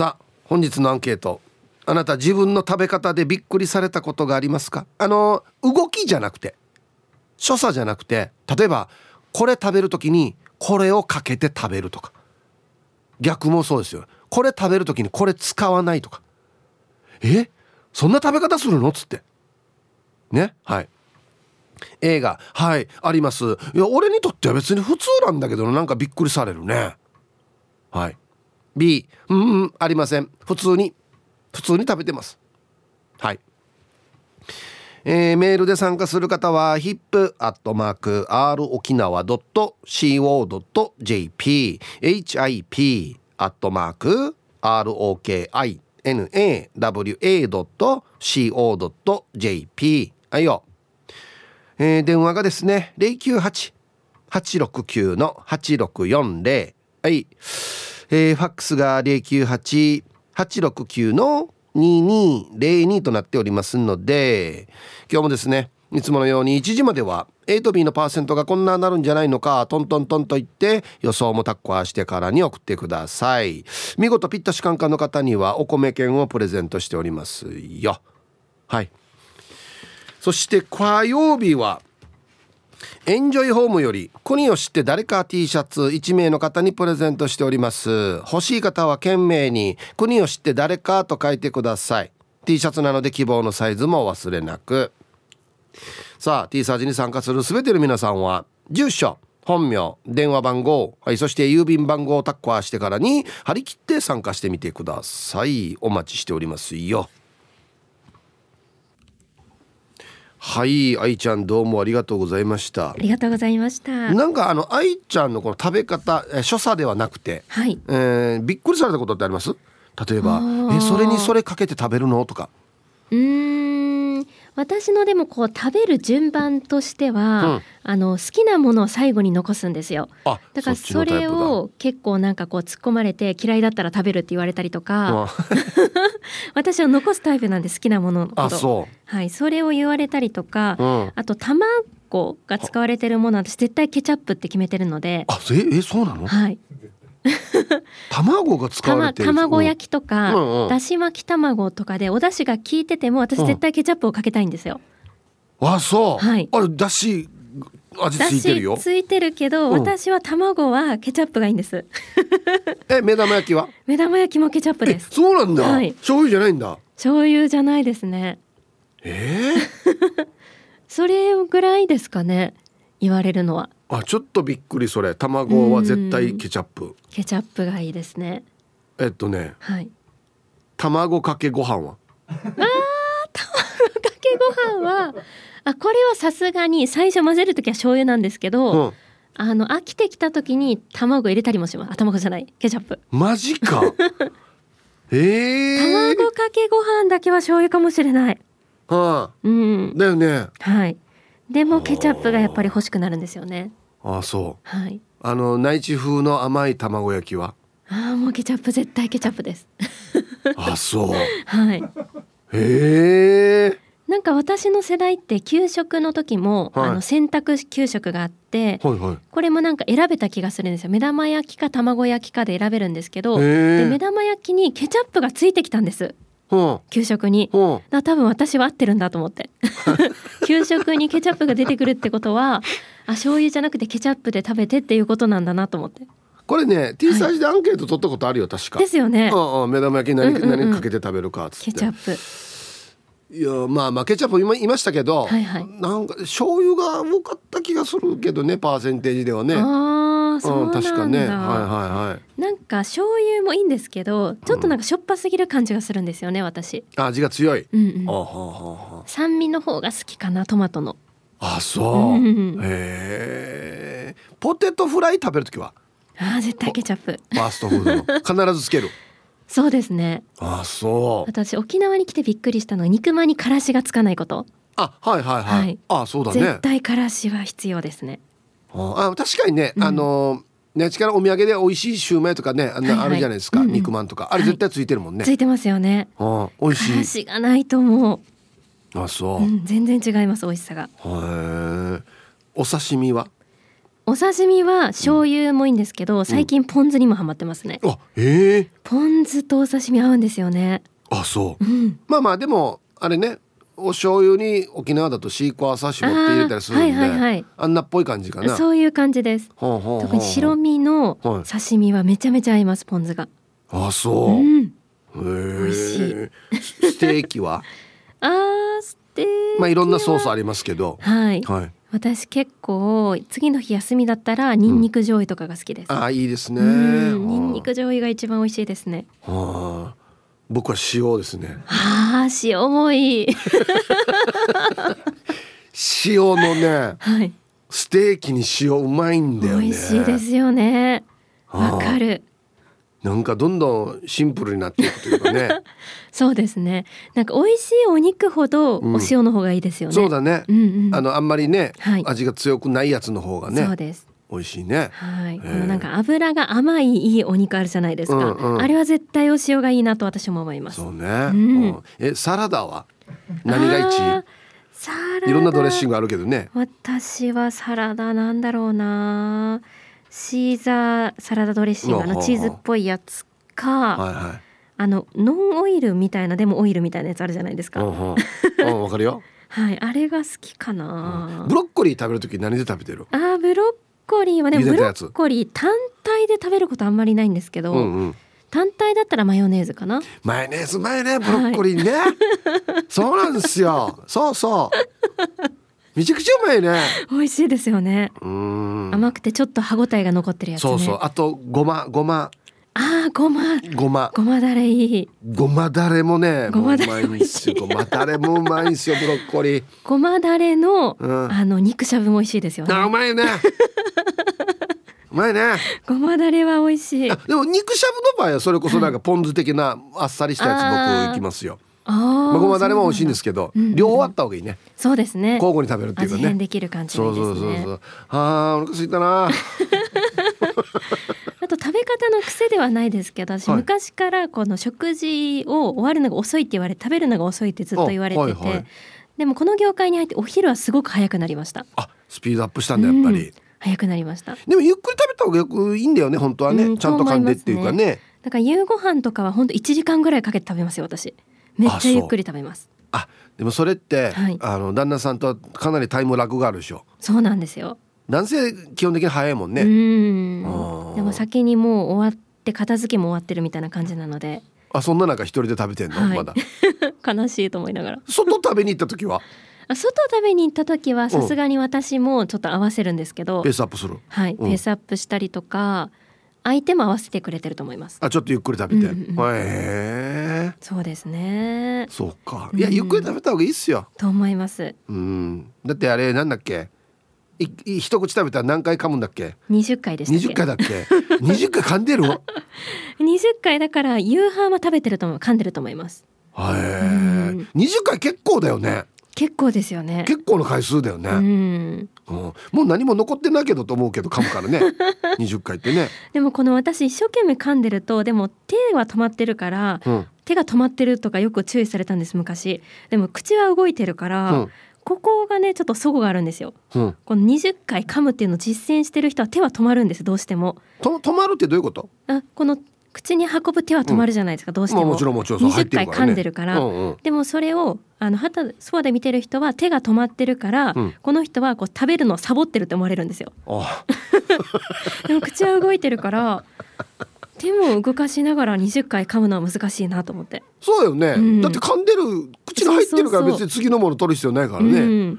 さあ本日のアンケート。あなた自分の食べ方でびっくりされたことがありますか？あの動きじゃなくて所作じゃなくて例えばこれ食べる時にこれをかけて食べるとか。逆もそうですよ。これ食べる時にこれ使わないとか。え？そんな食べ方するの？っつって。ね？はい。映画。はい。あります。いや俺にとっては別に普通なんだけどなんかびっくりされるね。はい。B うんうんありません。普通に。普通に食べてます。はい。えー、メールで参加する方は hip.r 沖縄 .co.jp hip アットマーク ROKINAWA.co.jp はいよ、えー、電話がですね098-869-8640はい、えー、ファックスが098-869の2202となっておりますので今日もですねいつものように1時までは A と B のパーセントがこんななるんじゃないのかトントントンと言って予想もタッコアしてからに送ってください。見事ピッタシカンカの方にはお米券をプレゼントしておりますよ。はい。そして火曜日はエンジョイホームより国を知って誰か T シャツ1名の方にプレゼントしております。欲しい方は懸命に国を知って誰かと書いてください。T シャツなので希望のサイズも忘れなく。さあ T サージに参加する全ての皆さんは住所本名電話番号、はい、そして郵便番号をタッカーしてからに張り切って参加してみてください。お待ちしておりますよ。はい愛ちゃんどうもありがとうございました。ありがとうございました。なんかあの愛ちゃんのこの食べ方所作ではなくて、はい。えー、びっくりされたことってあります？例えばえそれにそれかけて食べるの？とか。うん私のでもこう食べる順番としては、うん、あの好きなものを最後に残すんですよ。だからそれを結構なんかこう突っ込まれて嫌いだったら食べるって言われたりとか 私は残すタイプなんで好きなものあそう。はいそれを言われたりとか、うん、あと卵が使われてるもの私絶対ケチャップって決めてるので。あええそうなの？はい卵が使われてる卵焼きとか、うんうん、だし巻き卵とかでお出汁が効いてても私絶対ケチャップをかけたいんですよ。うん、あそう。はい。あだし味ついてるよ。ついてるけど、うん、私は卵はケチャップがいいんです。え目玉焼きは？目玉焼きもケチャップです。そうなんだ。はい。醤油じゃないんだ。醤油じゃないですね。ええー、それぐらいですかね。言われるのは。あちょっとびっくりそれ。卵は絶対ケチャップ。ケチャップがいいですね。えっとね。はい。卵かけご飯は？あ卵かけご飯はあこれはさすがに最初混ぜる時は醤油なんですけど、うん、あの飽きてきた時に卵入れたりもします。あ卵じゃない。ケチャップ。マジか。えー、卵かけご飯だけは醤油かもしれない。はあ、うん、だよね。はい。でもケチャップがやっぱり欲しくなるんですよねあそう。はい。あの内地風の甘い卵焼きは？ああもうケチャップ絶対ケチャップです。あそう。はい。へえ。なんか私の世代って給食の時も、はい、あの選択給食があって、はいはい、これもなんか選べた気がするんですよ。目玉焼きか卵焼きかで選べるんですけどで目玉焼きにケチャップがついてきたんです給食に、だ多分私は合ってるんだと思って。給食にケチャップが出てくるってことはあ醤油じゃなくてケチャップで食べてっていうことなんだなと思って。これね T サージでアンケート取ったことあるよ確か。ですよね、うんうん、目玉焼き何,、何かけて食べるかっつって。ケチャップ。いやまあまあケチャップ今いましたけど、はいはい、なんか醤油が多かった気がするけどねパーセンテージではね。ああそうなんだ、確かねはいはいはいなんか醤油もいいんですけどちょっとなんかしょっぱすぎる感じがするんですよね私味が強い、うんうん、あはは酸味の方が好きかなトマトのあそう、へえポテトフライ食べる時は？あ絶対ケチャップファーストフードの 必ずつけるそうですね。あそう。私沖縄に来てびっくりしたのは肉まんにからしがつかないこと。あはいはいはい。はい、あそうだね。絶対からしは必要ですね。あ確かにね、うん、あのねちからお土産で美味しいシューマイとかねあ,、はいはい、あるじゃないですか、うんうん、肉まんとかあれ絶対ついてるもんね。ついてますよね。あ美味しい。からしがないと思う。あそう、うん、全然違います美味しさが。へえ。お刺身は？おお刺身は醤油もいいんですけど、最近ポン酢にもハマってますね、あええポン酢とお刺身合うんですよねあそう、うんまあまあでもあれねお醤油に沖縄だとシークワーサーシモって入れたりするんであーはいはいはい。あんなっぽい感じかな。そういう感じです。特に白身のはい。刺身はめちゃめちゃ合いますポン酢が。あそう。う、ん。へえ美味しい。ステーキは？あーステーキは。まあいろんなソースありますけど。はい。はい。私結構次の日休みだったらニンニク醤油とかが好きです、ああいいですね。うん。ニンニク醤油が一番美味しいですね。はあ僕は塩ですね。あー塩もいい。塩のねはい。ステーキに塩うまいんだよね。美味しいですよね。はあ。わかる。なんかどんどんシンプルになっていくというかね。そうですね。なんか美味しいお肉ほどうん。お塩の方がいいですよね、そうだね、うんうん。あのあんまりね、はい。味が強くないやつの方がね。そうです美味しいね。はい、このなんか油が甘いいいお肉あるじゃないですか、うんうん。あれは絶対お塩がいいなと私も思います。そうね、ん。うん。えサラダは何が一サラダ。いろんなドレッシングあるけどね。私はサラダなんだろうな。シーザーサラダドレッシング。のチーズっぽいやつか、はいはい。あのノンオイルみたいなでもオイルみたいなやつあるじゃないですか、うんうん。うんわかるよ。はいあれが好きかな、ブロッコリー食べるとき何で食べてる？あーブロッコリーはでもブロッコリー単体で食べることあんまりないんですけど、うんうん。単体だったらマヨネーズかな？マヨネーズ前ねブロッコリーね、そうなんですよ。そうそう。めちゃくちゃうまいね。美味しいですよね、甘くてちょっと歯ごたえが残ってるやつね。そうそう。あとごまごま。あーごま。ごま。ごまだれいい。ごまだれもねごまだれもううまいんですよ。ごまだれもうまいんですよブロッコリー。ごまだれの、うん。あの肉しゃぶも美味しいですよね。あうまいね うまいね。ごまだれは美味しい。あでも肉しゃぶの場合はそれこそなんかポン酢的なあっさりしたやつ僕いきますよ。ああ、ごまだれも美味しいんですけど、うんうん両方あった方がいいね。そうですね。交互に食べるっていうかね。できる感じがそいういですね。そうそうそうあーお腹空いたな。あと食べ方の癖ではないですけど私、はい。昔からこの食事を終わるのが遅いって言われ食べるのが遅いってずっと言われてて、あはいはい。でもこの業界に入ってお昼はすごく早くなりました。あスピードアップしたんだやっぱり、うん早くなりました。でもゆっくり食べた方がよくいいんだよね本当はね、うんちゃんと噛んでっていうかね。だから夕ご飯とかは本当1時間ぐらいかけて食べますよ私。めっちゃゆっくり食べます。あでもそれって、はい。あの旦那さんとはかなりタイムラグがあるでしょ。そうなんですよ。男性基本的に早いもんね、でも先にもう終わって片付けも終わってるみたいな感じなので。あそんな中一人で食べてんの、はい。まだ。悲しいと思いながら。外食べに行った時は？あ外食べに行った時はさすがに私もちょっと合わせるんですけど、ペースアップする。はい、うん。ペースアップしたりとか相手も合わせてくれてると思います。あちょっとゆっくり食べて、うんうんうん。へえ。そうですね。そうか。うんいやゆっくり食べた方がいいっすよ。と思います。うん。だってあれなんだっけ？いい一口食べたら何回噛むんだっけ？20回でしたっけ？20回だっけ？20回噛んでる？わ20回だから夕飯は食べてると思う噛んでると思います。へえ。20回結構だよね結構ですよね。結構の回数だよね、うん。うん。もう何も残ってないけどと思うけど噛むからね。20回ってね、でもこの私一生懸命噛んでるとでも手は止まってるからうん。手が止まってるとかよく注意されたんです昔。でも口は動いてるから、うん。ここがねちょっと齟齬があるんですよ。うん、この20回噛むっていうのを実践してる人は手は止まるんですどうしても。と止まるってどういうこと？あこの口に運ぶ手は止まるじゃないですか、どうしても,、まあもちろんもちろんそう入っ20回噛んでるから、うんうん。でもそれをあのはたそばで見てる人は手が止まってるから、うん。この人はこう食べるのをサボってるって思われるんですよ。あ でも口は動いてるから手も動かしながら20回噛むのは難しいなと思って、そうよね、うん。だって噛んでる口に入ってるから別に次のもの取る必要ないからうね、ん、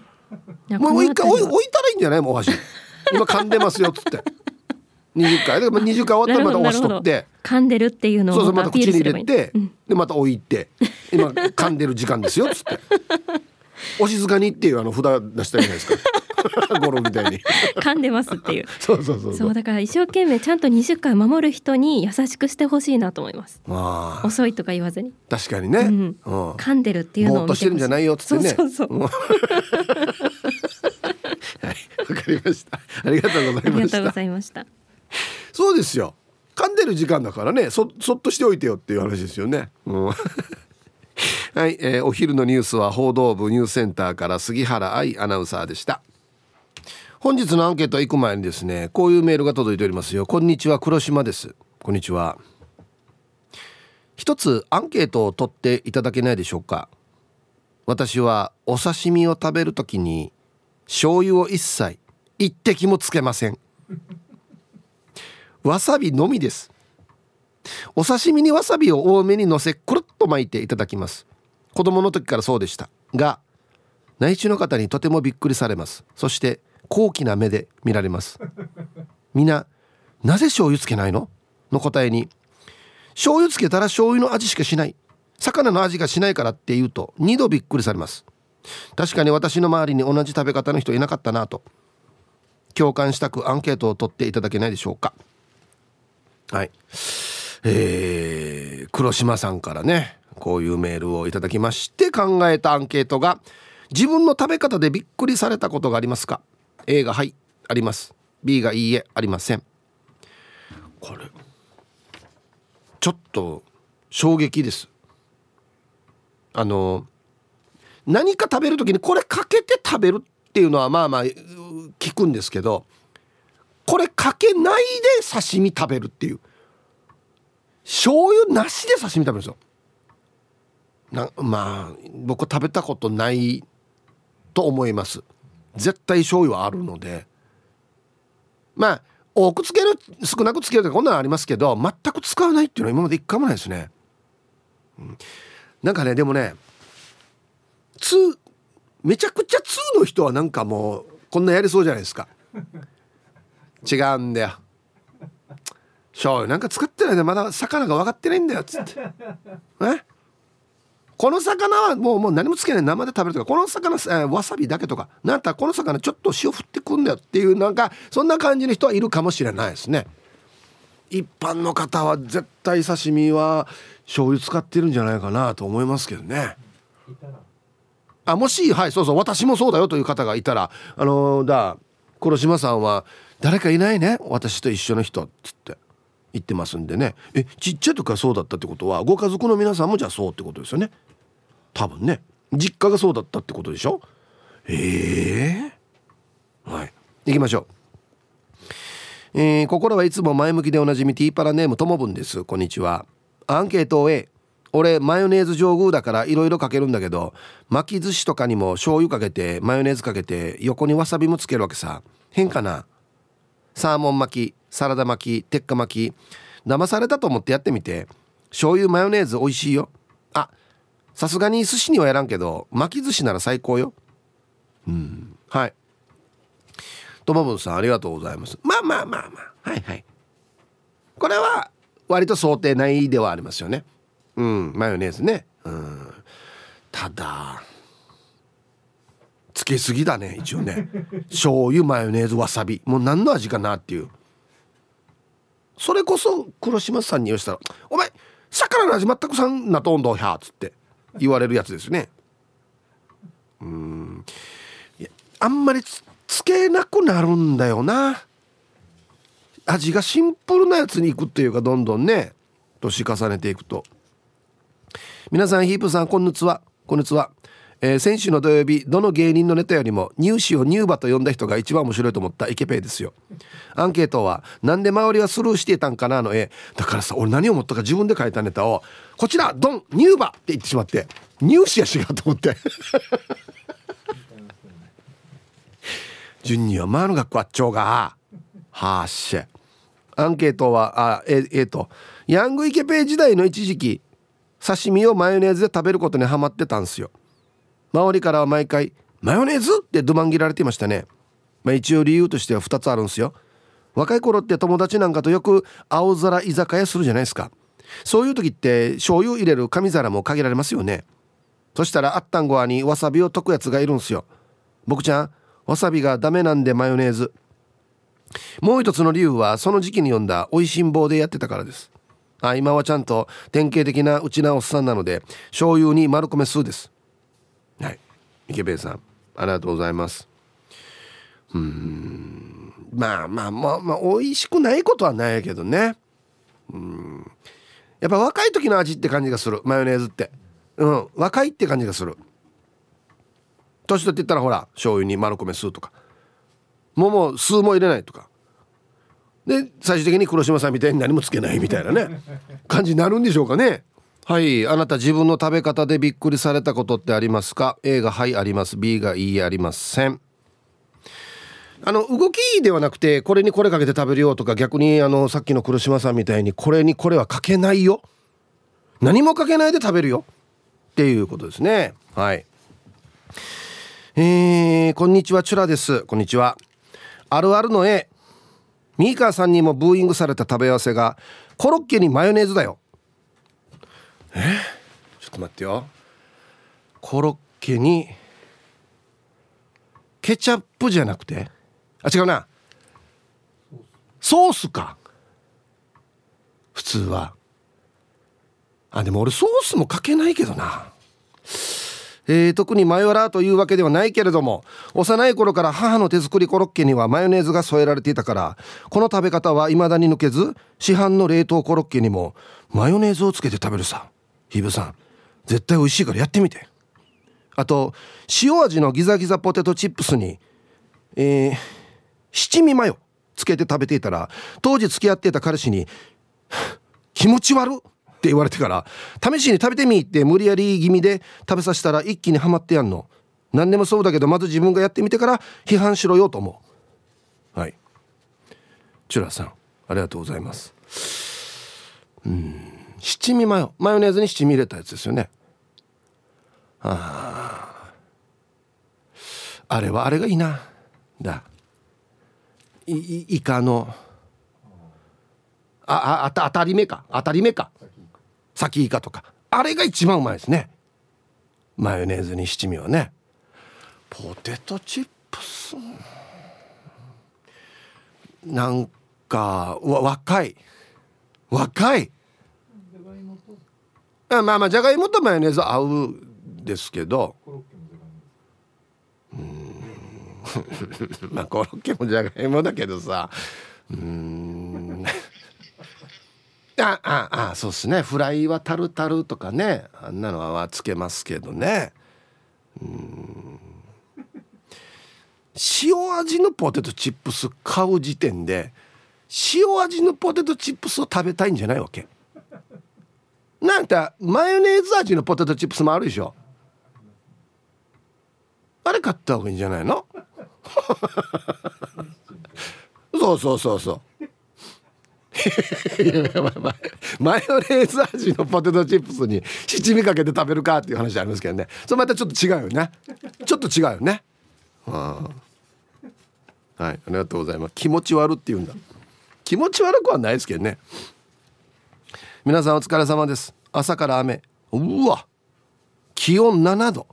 いやもう一回置い置いたらいいんじゃない？もうお箸。今噛んでますよっつって20回。だから20回終わったらまたお箸取って。噛んでるっていうのそうそうまた口に入れて、うん。でまた置いて。今噛んでる時間ですよっつって。お静かにっていうあの札出したじゃないですか。ゴロみたいに。噛んでますっていう。そうそうそうそう。だから一生懸命ちゃんと20回守る人に優しくしてほしいなと思います。まあ。遅いとか言わずに。確かにね、ううん。ん噛んでるっていうのをぼしてるんじゃないよっつってね。そうそうそう。うん。はいわかりました。ありがとうござありがとうごいましたざいました そうですよ。噛んでる時間だからね。そっとしておいてよっていう話ですよね、うん。はい、えーお昼のニュースは報道部ニュースセンターから杉原愛アナウンサーでした。本日のアンケート行く前にですねこういうメールが届いておりますよ。こんにちは黒島です。こんにちは。一つアンケートを取っていただけないでしょうか。私はお刺身を食べるときに醤油を一切一滴もつけません。わさびのみです。お刺身にわさびを多めにのせくるっと巻いていただきます。子供の時からそうでした。が内地の方にとてもびっくりされます。そして高貴な目で見られます。みんななぜ醤油つけないの？の答えに醤油つけたら醤油の味しかしない。魚の味がしないからって言うと2度びっくりされます。確かに私の周りに同じ食べ方の人いなかったなと共感したくアンケートを取っていただけないでしょうか。はい。えー、黒島さんからねこういうメールをいただきまして考えたアンケートが自分の食べ方でびっくりされたことがありますか？A がはいあります。B がいいえありません。これちょっと衝撃です。あの何か食べる時にこれかけて食べるっていうのはまあまあ聞くんですけどこれかけないで刺身食べるっていう。醤油なしで刺身食べるんですよ。なまあ僕食べたことないと思います。絶対醤油はあるので。まあ多くつける少なくつけるとかこんなのありますけど全く使わないっていうのは今まで一回もないですね、うん、なんかねでもね2めちゃくちゃ2の人はなんかもうこんなやりそうじゃないですか。違うんだよ。醤油なんか作ってないでまだ魚が分かってないんだよ。っつって。え？この魚はもうもう何もつけない。生で食べるとか。この魚、えー、わさびだけとか。なんったらこの魚ちょっと塩振ってくんだよっていうなんかそんな感じの人はいるかもしれないですね。一般の方は絶対刺身は醤油使ってるんじゃないかなと思いますけどね。あもしはいそうそう。私もそうだよという方がいたらあのー、だ黒島さんは誰かいないね私と一緒の人っつって言ってますんでね。えちっちゃい時からそうだったってことはご家族の皆さんもじゃあそうってことですよね。多分ね。実家がそうだったってことでしょ？ええ。ー、はい。行きましょう。えー、心はいつも前向きでおなじみティーパラネームともぶんです。こんにちは。アンケート A 俺マヨネーズ上宮だから色々かけるんだけど巻き寿司とかにも醤油かけてマヨネーズかけて横にわさびもつけるわけさ。変かな？サーモン巻きサラダ巻き鉄火巻き。騙されたと思ってやってみて。醤油マヨネーズ美味しいよ。あさすがに寿司にはやらんけど巻き寿司なら最高よ。うんはい。ともぶんさんありがとうございます。まあまあまあまあ。はいはい。これは割と想定内ではありますよね。うんマヨネーズね。うん。ただつけすぎだね一応ね。醤油マヨネーズわさび。もう何の味かなっていう。それこそ黒島さんに言わしたら「お前魚の味全くさんなとんどひゃ」っつって言われるやつですね。うん。いやあんまりつけなくなるんだよな。味がシンプルなやつにいくっていうかどんどんね年重ねていくと皆さんヒープさんこんにちは。こんにちは。えー、先週の土曜日どの芸人のネタよりも入試を乳歯と呼んだ人が一番面白いと思ったイケペイですよ。アンケートはなんで周りはスルーしてたんかなの絵。だからさ俺何を思ったか自分で書いたネタをこちらドン乳歯って言ってしまって入試やしがと思って。順にはマの学校あっちょうがはっしゃ。アンケートはあええー、とヤングイケペイ時代の一時期刺身をマヨネーズで食べることにハマってたんすよ。周りからは毎回「マヨネーズ!」ってどまん切られていましたね。まあ一応理由としては2つあるんですよ。若い頃って友達なんかとよく青空居酒屋するじゃないですか。そういう時って醤油入れる紙皿も限られますよね。そしたらあったんごわにわさびを溶くやつがいるんすよ。僕ちゃんわさびがダメなんでマヨネーズ。もう一つの理由はその時期に読んだ「おいしん坊」でやってたからです。あ今はちゃんと典型的なうちなおっさんなので醤油に丸米数です。はい。池部さんありがとうございます。うん。まあまあまあまあ美味しくないことはないけどね。うん。やっぱ若い時の味って感じがする。マヨネーズって。うん。若いって感じがする。年取って言ったらほら醤油に丸米吸うとか。もうもう酢も入れないとか。で最終的に黒島さんみたいに何もつけないみたいなね。感じになるんでしょうかね。はい。あなた自分の食べ方でびっくりされたことってありますか？A がはいあります。B がいいありません。あの動きではなくてこれにこれかけて食べるよとか逆にあのさっきの黒島さんみたいにこれにこれはかけないよ。何もかけないで食べるよ。っていうことですね。はい。えー、こんにちはチュラです。こんにちは。あるあるの A ミーカーさんにもブーイングされた食べ合わせがコロッケにマヨネーズだよ。え？ちょっと待ってよ。コロッケにケチャップじゃなくて？あ違うな。ソースか。普通は。あでも俺ソースもかけないけどな。えー、特にマヨラーというわけではないけれども幼い頃から母の手作りコロッケにはマヨネーズが添えられていたからこの食べ方は未だに抜けず市販の冷凍コロッケにもマヨネーズをつけて食べるさ。ヒブさん絶対美味しいからやってみて。あと塩味のギザギザポテトチップスにえー、七味マヨつけて食べていたら当時付き合っていた彼氏に「気持ち悪っ!」て言われてから試しに食べてみって無理やり気味で食べさせたら一気にはまってやんの。何でもそうだけどまず自分がやってみてから批判しろよと思う。はい。チュラさんありがとうございます。うん。七味マヨ。マヨネーズに七味入れたやつですよね。あああれはあれがいいな。だ。いイカの。ああ当たり目か。当たり目か。先イカとか。あれが一番うまいですね。マヨネーズに七味はね。ポテトチップス。なんかわ若い。若い。あまあまあじゃがいもとマヨネーズ合うですけど。うん。まあコロッケもじゃがいもだけどさ。うんあああそうっすね。フライはタルタルとかね。あんなのはつけますけどね。うん。塩味のポテトチップス買う時点で塩味のポテトチップスを食べたいんじゃないわけ。なんてマヨネーズ味のポテトチップスもあるでしょ。あれ買った方がいいんじゃないの？そうそうそうそう。マヨネーズ味のポテトチップスに七味かけて食べるかっていう話ありますけどね。それまたちょっと違うよね。ちょっと違うよね。はいありがとうございます。気持ち悪って言うんだ。気持ち悪くはないですけどね。皆さんお疲れ様です。朝から雨。うわ。気温7度。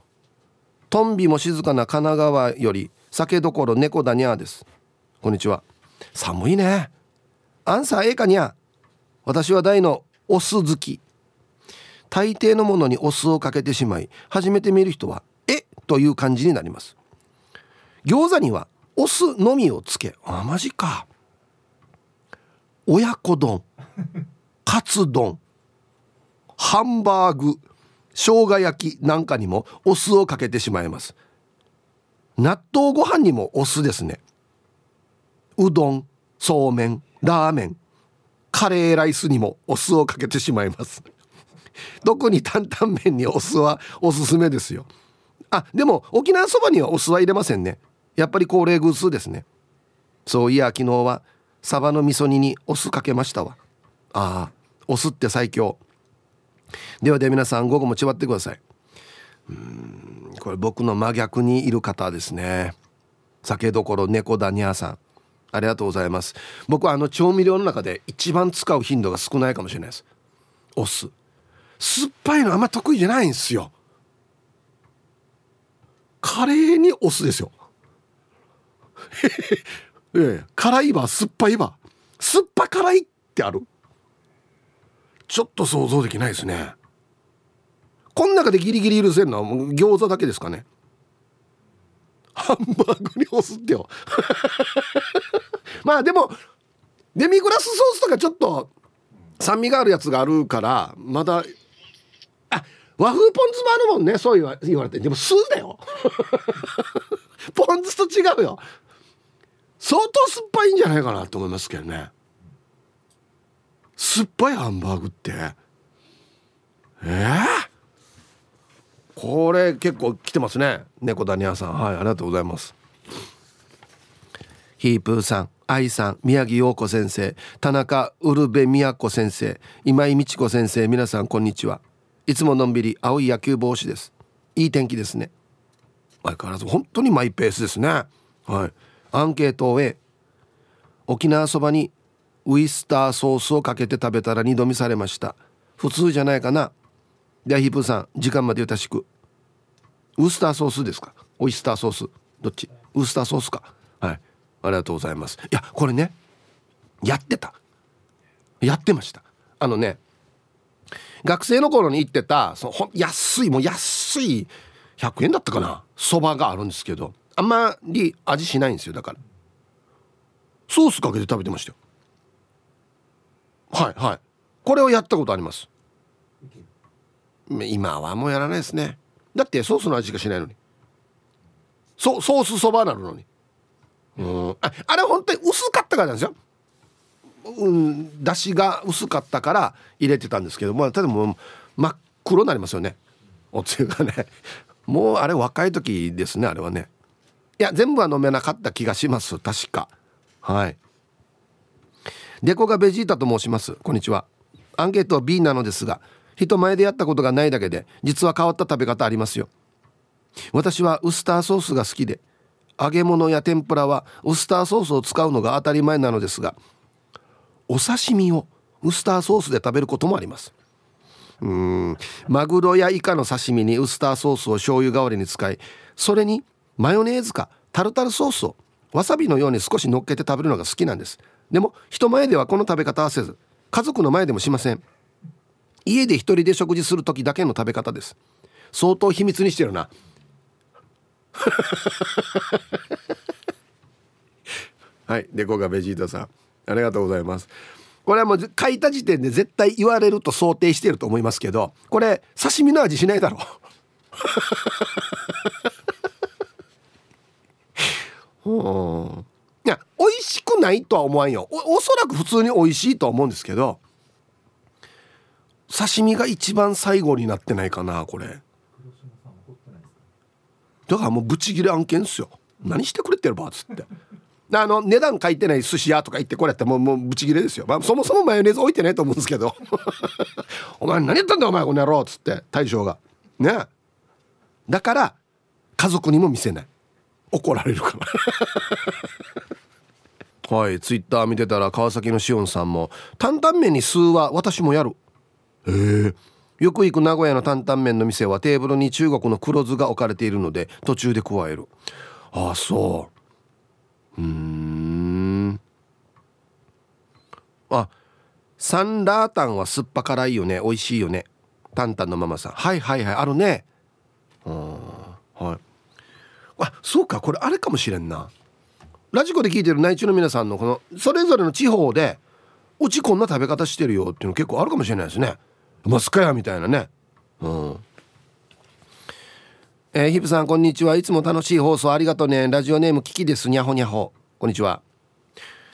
トンビも静かな神奈川より酒どころ猫だにゃーです。こんにちは。寒いね。アンサー A かにゃ。私は大のお酢好き。大抵のものにお酢をかけてしまい初めて見る人はえ？という感じになります。餃子にはお酢のみをつけあマジか。親子丼カツ丼ハンバーグ生姜焼きなんかにもお酢をかけてしまいます。納豆ご飯にもお酢ですね。うどんそうめんラーメン。カレーライスにもお酢をかけてしまいます。特に担々麺にお酢はおすすめですよ。あでも沖縄そばにはお酢は入れませんね。やっぱり高齢偶数ですね。そういや昨日はサバの味噌煮にお酢かけましたわ。ああお酢って最強。ではでは皆さん午後もちばってください。うんこれ僕の真逆にいる方ですね。酒どころ猫だにゃさん。ありがとうございます。僕はあの調味料の中で一番使う頻度が少ないかもしれないです。お酢。酸っぱいのあんま得意じゃないんですよ。カレーにお酢ですよ。いやいや辛いば酸っぱいば酸っぱ辛いってある。ちょっと想像できないですね。この中でギリギリ許せるのは餃子だけですかね。ハンバーグにお酢ってよ。まあでもデミグラスソースとかちょっと酸味があるやつがあるからまだあ和風ポン酢もあるもんねそう言わ言われて。でも酢だよ。ポン酢と違うよ。相当酸っぱいんじゃないかなと思いますけどね。酸っぱいハンバーグって。ええー、これ結構来てますね。猫ダニアさん。はいありがとうございます。ヒープーさん愛さん宮城陽子先生田中ウルベ宮子先生今井美智子先生皆さんこんにちは。いつものんびり青い野球帽子です。いい天気ですね。相変わらず本当にマイペースですね。はい。アンケートを A 沖縄そばにウイスターソースをかけて食べたら二度見されました。普通じゃないかな。ではヒープさん時間までよろしく。ウスターソースですか？オイスターソース。どっち？ウスターソースか。はい。ありがとうございます。いやこれねやってた。やってました。あのね学生の頃に行ってたそのほ安いもう安い100円だったかな？そばがあるんですけどあんまり味しないんですよだから。ソースかけて食べてましたよ。はいはい。これをやったことあります。今はもうやらないですね。だってソースの味しかしないのに。ソソースそばなるのに。うん。ああれ本当に薄かったからなんですよ。うん出汁が薄かったから入れてたんですけどもただもう真っ黒になりますよね。おつゆがね。もうあれ若い時ですねあれはね。いや全部は飲めなかった気がします確か。はい。デコがベジータと申します。こんにちは。アンケートは B なのですが人前でやったことがないだけで実は変わった食べ方ありますよ。私はウスターソースが好きで揚げ物や天ぷらはウスターソースを使うのが当たり前なのですがお刺身をウスターソースで食べることもあります。うん。マグロやイカの刺身にウスターソースを醤油代わりに使いそれにマヨネーズかタルタルソースをわさびのように少し乗っけて食べるのが好きなんです。でも人前ではこの食べ方はせず家族の前でもしません。家で一人で食事する時だけの食べ方です。相当秘密にしてるな。はいデコがベジータさん。ありがとうございます。これはもう書いた時点で絶対言われると想定してると思いますけどこれ刺身の味しないだろう。いや美味しくないとは思わんよ。おおそらく普通に美味しいとは思うんですけど刺身が一番最後になってないかなこれ。だからもうブチギレ案件っすよ。何してくれてるばっつって。あの値段書いてない寿司屋とか行ってこれやったらもうもうブチギレですよ、まあ、そもそもマヨネーズ置いてないと思うんですけど。お前何やったんだお前この野郎っつって大将が。ね。だから家族にも見せない。怒られるから。はいツイッター見てたら川崎のしおんさんも担々麺に数は私もやる。へえ。よく行く名古屋の担々麺の店はテーブルに中国の黒酢が置かれているので途中で加える。ああそう。うん。あサンラータンは酸っぱ辛いよね。美味しいよね。タンタンのママさん。はいはいはい。あるね。うんはい。あそうか。これあれかもしれんな。ラジコで聞いてる内地の皆さんのこのそれぞれの地方でうちこんな食べ方してるよっていうの結構あるかもしれないですね。マスカヤみたいなね。うん。えー、ヒプさんこんにちは。いつも楽しい放送ありがとうね。ラジオネームキキです。にゃほにゃほ。こんにちは。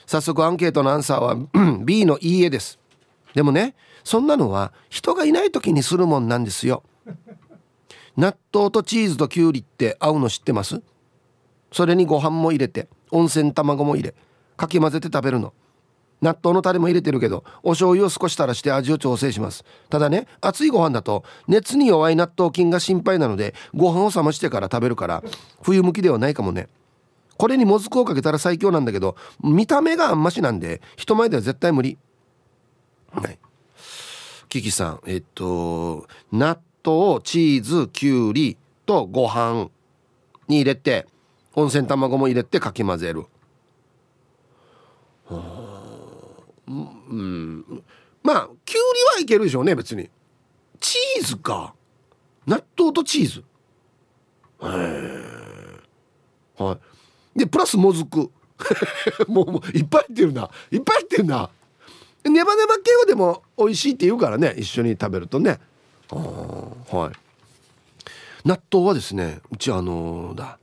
早速アンケートのアンサーは B のいいえです。でもねそんなのは人がいない時にするもんなんですよ。納豆とチーズときゅうりって合うの知ってます？それにご飯も入れて温泉卵も入れかき混ぜて食べるの。納豆のタレも入れてるけどお醤油を少し垂らして味を調整します。ただね熱いご飯だと熱に弱い納豆菌が心配なのでご飯を冷ましてから食べるから冬向きではないかもね。これにもずくをかけたら最強なんだけど見た目があんましなんで人前では絶対無理。はい。キキさんえっと納豆チーズきゅうりとご飯に入れて温泉卵も入れてかき混ぜる。はあうん。まあきゅうりはいけるでしょうね別に。チーズか。納豆とチーズ。へえはい。でプラスもずく。もうもういっぱい入ってるな。いっぱい入ってるな。ネバネバ系はでも美味しいって言うからね一緒に食べるとね。あはい。納豆はですねうちあのー、だ。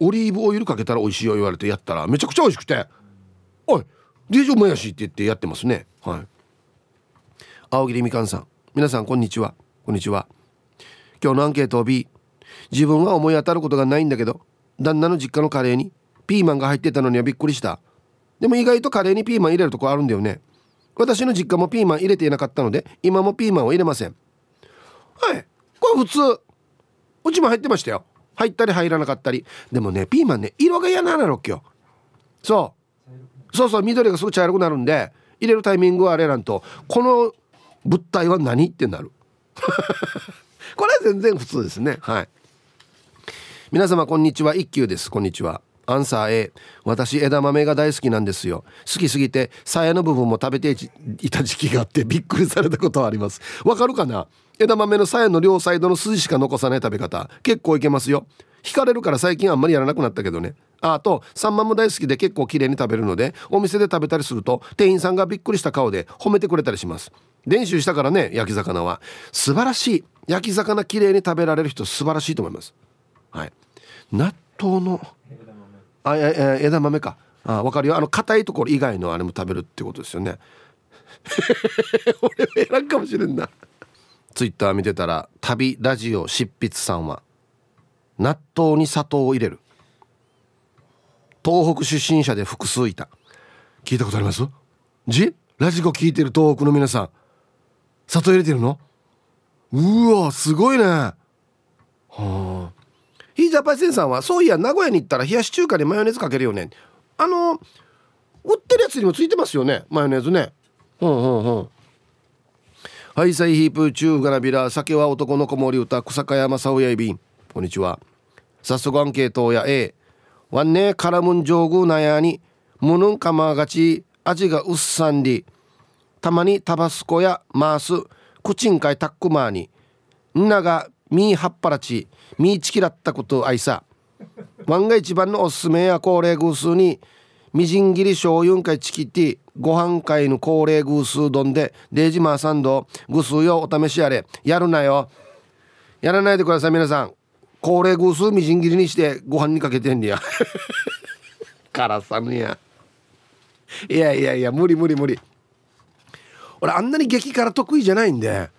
オリーブオイルかけたら美味しいよ言われてやったらめちゃくちゃ美味しくて「おいデージお前やし」って言ってやってますね。はい。青桐みかんさん。皆さんこんにちは。こんにちは。今日のアンケートを B 自分は思い当たることがないんだけど旦那の実家のカレーにピーマンが入ってたのにはびっくりした。でも意外とカレーにピーマン入れるとこあるんだよね。私の実家もピーマン入れていなかったので今もピーマンを入れません。はい。これ普通。うちも入ってましたよ。入ったり入らなかったり。でもねピーマンね色が嫌なのっけよそう。そうそう緑がすぐ茶色くなるんで入れるタイミングはあれなんとこの物体は何ってなる。これは全然普通ですね。はい。皆様こんにちは。一休です。こんにちは。アンサー A 私枝豆が大好きなんですよ。好きすぎて鞘の部分も食べていた時期があってびっくりされたことはあります。わかるかな？枝豆の鞘の両サイドの筋しか残さない食べ方。結構いけますよ。惹かれるから最近あんまりやらなくなったけどね。あとサンマも大好きで結構綺麗に食べるのでお店で食べたりすると店員さんがびっくりした顔で褒めてくれたりします。練習したからね焼き魚は。素晴らしい。焼き魚綺麗に食べられる人素晴らしいと思います。はい。納豆のあえ枝豆か。あ分かるよ。あの硬いところ以外のあれも食べるってことですよね。俺は選んかもしれんな。ツイッター見てたら旅ラジオ執筆さんは納豆に砂糖を入れる。東北出身者で複数いた。聞いたことあります？じ？ラジコ聞いてる東北の皆さん。砂糖入れてるの？うわすごいね。はあ。ヒージャパイセンさんはそういや名古屋に行ったら冷やし中華にマヨネーズかけるよね。あの売ってるやつにもついてますよね。マヨネーズね。うんうんうん。ハイサイヒープ中ガナビラ酒は男の子守歌草加山沙やいびん。こんにちは。早速アンケートや。A ワンネカラムン上宮なやにムヌンカマがち味がうっさんり。たまにタバスコやマースクチンカイタックマーに。んながミーハッパラチミーチキラったことあいさワンが一番のおすすめや高齢偶数に。みじん切り醤油かいチキティご飯会の高齢偶数丼でデージマーサンド偶数よお試しやれ。やるなよ。やらないでください皆さん。高齢偶数みじん切りにしてご飯にかけてんねや。からさぬや。いやいやいや無理無理無理。俺あんなに激辛得意じゃないんで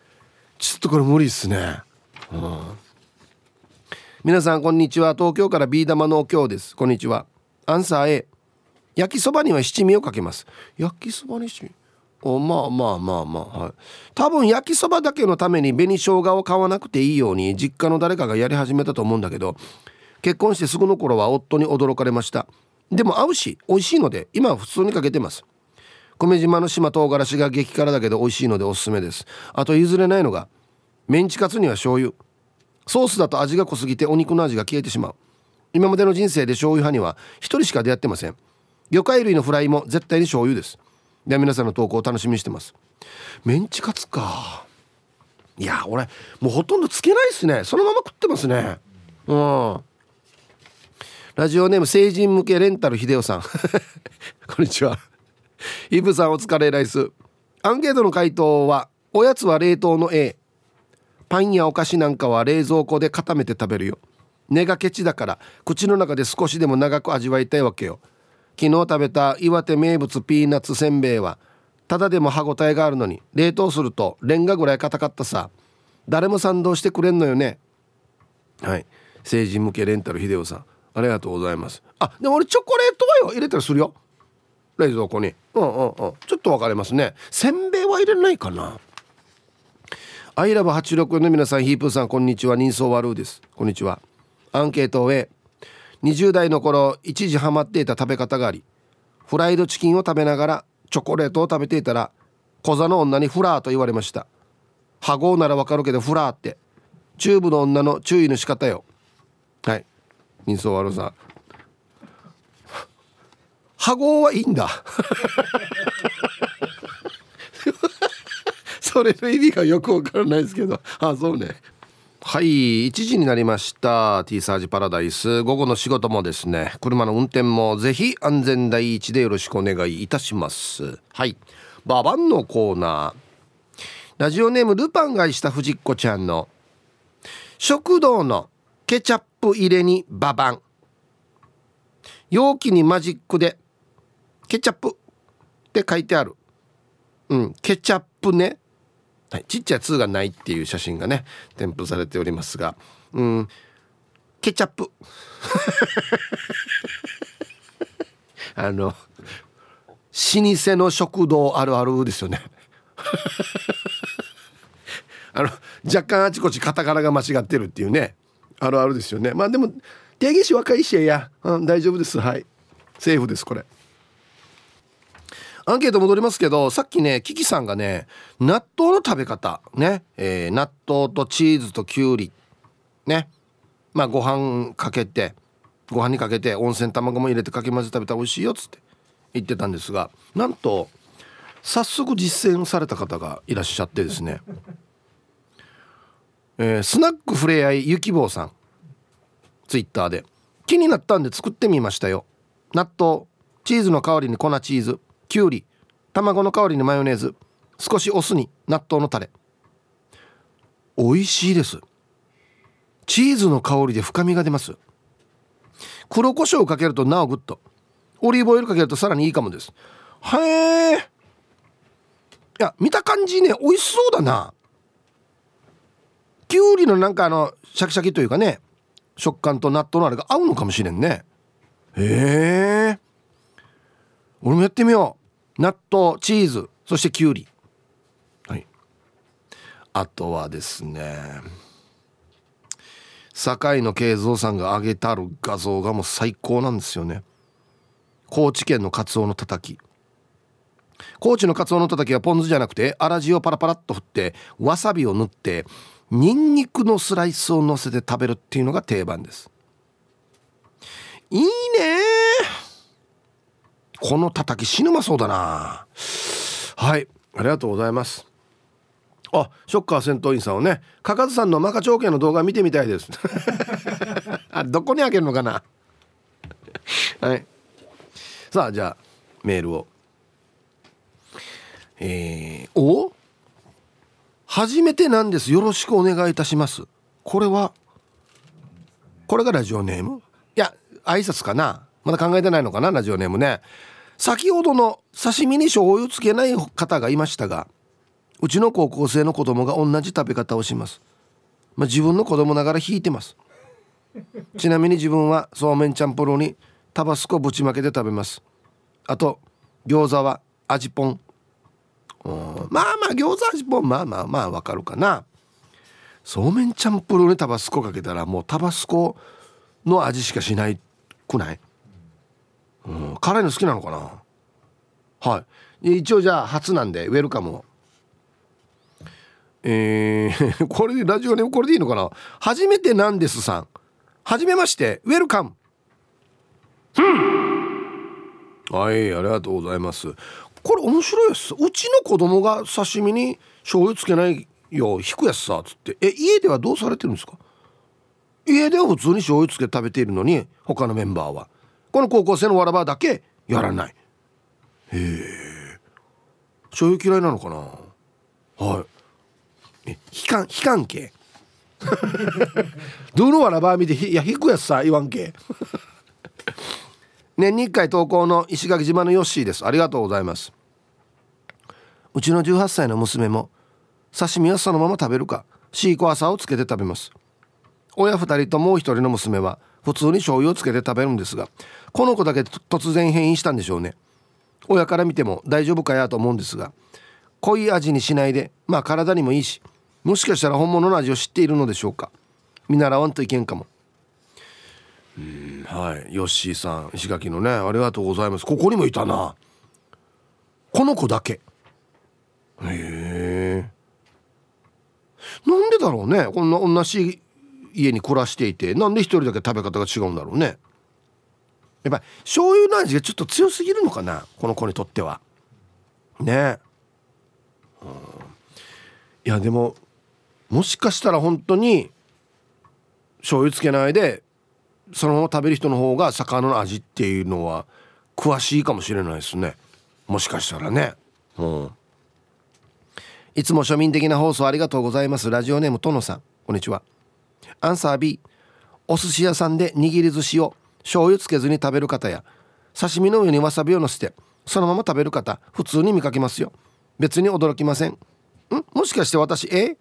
ちょっとこれ無理っすね。うん。皆さんこんにちは。東京からビー玉の今日です。こんにちは。アンサー A 焼きそばには七味をかけます。焼きそばに七味？おまあまあまあまあはい。多分焼きそばだけのために紅生姜を買わなくていいように実家の誰かがやり始めたと思うんだけど結婚してすぐの頃は夫に驚かれました。でも合うし美味しいので今は普通にかけてます。久米島の島唐辛子が激辛だけど美味しいのでおすすめです。あと譲れないのがメンチカツには醤油。ソースだと味が濃すぎてお肉の味が消えてしまう。今までの人生で醤油派には1人しか出会ってません。魚介類のフライも絶対に醤油です。では皆さんの投稿を楽しみにしてます。メンチカツか。いや俺もうほとんどつけないっすね。そのまま食ってますね。うん。ラジオネーム成人向けレンタル秀夫さん。こんにちは。イブさんお疲れライス。アンケートの回答はおやつは冷凍の A パンやお菓子なんかは冷蔵庫で固めて食べるよ。根がケチだから口の中で少しでも長く味わいたいわけよ。昨日食べた岩手名物ピーナッツせんべいはただでも歯ごたえがあるのに冷凍するとレンガぐらい硬かったさ。誰も賛同してくれんのよね。はい。成人向けレンタル秀夫さん。ありがとうございます。あでも俺チョコレートはよ。入れたりするよ。冷蔵庫に。うんうんうん。ちょっと分かれますね。せんべいは入れないかな。アイラブ864の皆さんヒープーさんこんにちは。人相悪うです。こんにちは。アンケートを20代の頃一時ハマっていた食べ方がありフライドチキンを食べながらチョコレートを食べていたら小座の女にフラーと言われました。ハゴならわかるけどフラーって。チューブの女の注意の仕方よ。はい。人相悪さ。ハゴはいいんだ。それの意味がよくわからないですけど。あそうね。はい1時になりました。T サージパラダイス。午後の仕事もですね車の運転もぜひ安全第一でよろしくお願いいたします。はいババンのコーナー。ラジオネームルパンがした藤子ちゃんの食堂のケチャップ入れにババン。容器にマジックでケチャップって書いてある。うんケチャップね。はい、ちっちゃい「2」がないっていう写真がね添付されておりますが。うん。ケチャップ。あの老舗の食堂あるあるですよね。あの若干あちこちカタカナが間違ってるっていうね。あるあるですよね。まあでも定義詞若いしや、うん、大丈夫です。はい。セーフですこれ。アンケート戻りますけどさっきねキキさんがね納豆の食べ方ね、えー、納豆とチーズときゅうりね。まあご飯かけてご飯にかけて温泉卵も入れてかき混ぜ食べたら美味しいよっつって言ってたんですがなんと早速実践された方がいらっしゃってですね。えー、スナックふれあいゆきぼうさん。ツイッターで。気になったんで作ってみましたよ。納豆。チーズの代わりに粉チーズ。きゅうり卵の代わりにマヨネーズ少しお酢に納豆のタレ。美味しいです。チーズの香りで深みが出ます。黒胡椒をかけるとなおグッと。オリーブオイルかけるとさらにいいかもです。へえ。いや見た感じね美味しそうだな。きゅうりのなんかあのシャキシャキというかね食感と納豆のあれが合うのかもしれんね。へえ。俺もやってみよう。納豆チーズそしてきゅうりはい。あとはですね堺の慶三さんが上げたる画像がもう最高なんですよね。高知県のカツオのたたき。高知のカツオのたたきはポン酢じゃなくて粗塩をパラパラっと振ってわさびを塗ってニンニクのスライスを乗せて食べるっていうのが定番です。いいねこのたたき死ぬまそうだな。はい。ありがとうございます。あショッカー戦闘員さんをねかかずさんのマカ長家の動画見てみたいです。あ どこにあげるのかな。はい。さあじゃあメールを。えー、お？初めてなんです。よろしくお願いいたします。これはこれがラジオネーム？いや挨拶かな。まだ考えてないのかなラジオネームね。先ほどの刺身に醤油つけない方がいましたがうちの高校生の子供が同じ食べ方をします。まあ、自分の子供ながら引いてます。ちなみに自分はそうめんチャンプルーにタバスコぶちまけて食べます。あと餃子は味ぽん。まあまあ餃子味ぽんまあまあまあわかるかな。そうめんチャンプルーにタバスコかけたらもうタバスコの味しかしないくない、うん、辛いの好きなのかな？はい。一応じゃあ初なんでウェルカムを。えー、これでラジオネームこれでいいのかな？初めてなんですさん。はじめましてウェルカム。はいありがとうございます。これ面白いですうちの子供が刺身に醤油つけないよ引くやつさつって。え家ではどうされてるんですか？家では普通に醤油つけ食べているのに他のメンバーはこの高校生のわらばだけやらない。へえ。醤油嫌いなのかな？はい。え悲観悲観系。どのわらば見ていや引くやつさ言わんけ。年に1回投稿の石垣島のヨッシーです。ありがとうございます。うちの18歳の娘も刺身はそのまま食べるかシークワーサーをつけて食べます。親2人ともう1人の娘は普通に醤油をつけて食べるんですがこの子だけ突然変異したんでしょうね。親から見ても大丈夫かやと思うんですが濃い味にしないでまあ体にもいいしもしかしたら本物の味を知っているのでしょうか。見習わんといけんかも。うんはい。ヨッシーさん石垣のねありがとうございます。ここにもいたな。この子だけ。へえ。なんでだろうね。こんな同じ家に暮らしていてなんで一人だけ食べ方が違うんだろうね。やっぱ醤油の味がちょっと強すぎるのかなこの子にとっては。ね。うん、いやでももしかしたら本当に醤油つけないでそのまま食べる人の方が魚の味っていうのは詳しいかもしれないですね。もしかしたらね。うん。いつも庶民的な放送ありがとうございます。ラジオネームとのさん。こんにちは。アンサー B お寿司屋さんで握り寿司を醤油つけずに食べる方や刺身の上にわさびをのせてそのまま食べる方普通に見かけますよ。別に驚きません。ん？もしかして私え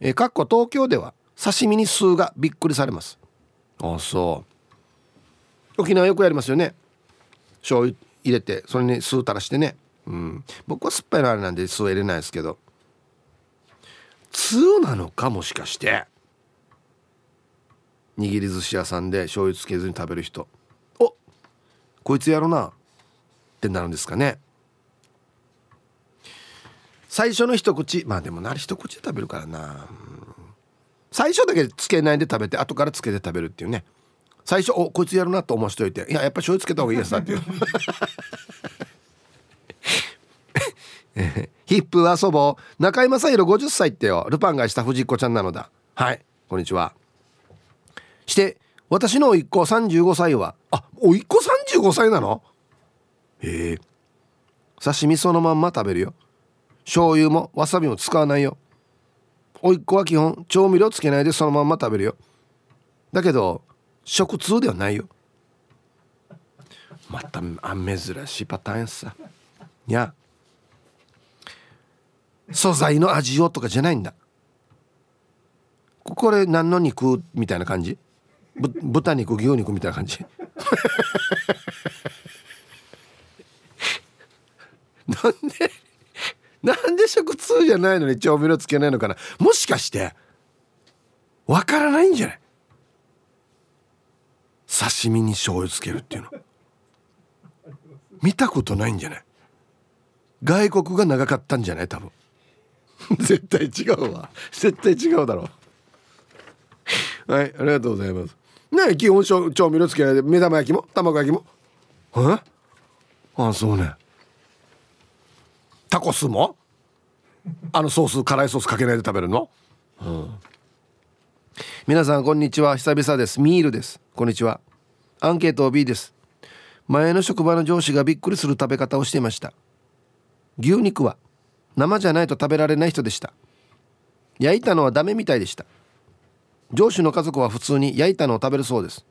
えかっこ東京では刺身に酢がびっくりされます。あそう。沖縄よくやりますよね。醤油入れてそれに酢垂らしてね。うん。僕は酸っぱいのあれなんで酢は入れないですけど。通なのか？もしかして。握り寿司屋さんで醤油つけずに食べる人。おこいつやろな。ってなるんですかね。最初の一口。まあでもな一口で食べるからな、最初だけつけないで食べて後からつけて食べるっていうね。最初おこいつやるな。と思わしといて。いややっぱ醤油つけた方がいいやつだっていうヒップ遊ぼう。中居正広50歳ってよ。ルパンがした藤子ちゃんなのだ。はい。こんにちは。して私の甥っ子35歳はあ甥っ子35歳なの？へえ。刺身そのまんま食べるよ。醤油もわさびも使わないよ。甥っ子は基本調味料つけないでそのまんま食べるよ。だけど食通ではないよ。また珍しいパターンさ。いや。素材の味をとかじゃないんだ。これ何の肉みたいな感じ？ぶ豚肉牛肉みたいな感じ。なんでなんで食通じゃないのに調味料つけないのかな。もしかしてわからないんじゃない？刺身に醤油つけるっていうの。見たことないんじゃない？外国が長かったんじゃない？多分。絶対違うわ。絶対違うだろう。はいありがとうございます。ね基本調味料つけないで目玉焼きも卵焼きも。え？あそうね。タコスも？あのソース辛いソースかけないで食べるの、うん、皆さんこんにちは。久々です。ミールです。こんにちは。アンケート B です。前の職場の上司がびっくりする食べ方をしていました。牛肉は生じゃないと食べられない人でした。焼いたのはダメみたいでした。上司の家族は普通に焼いたのを食べるそうです。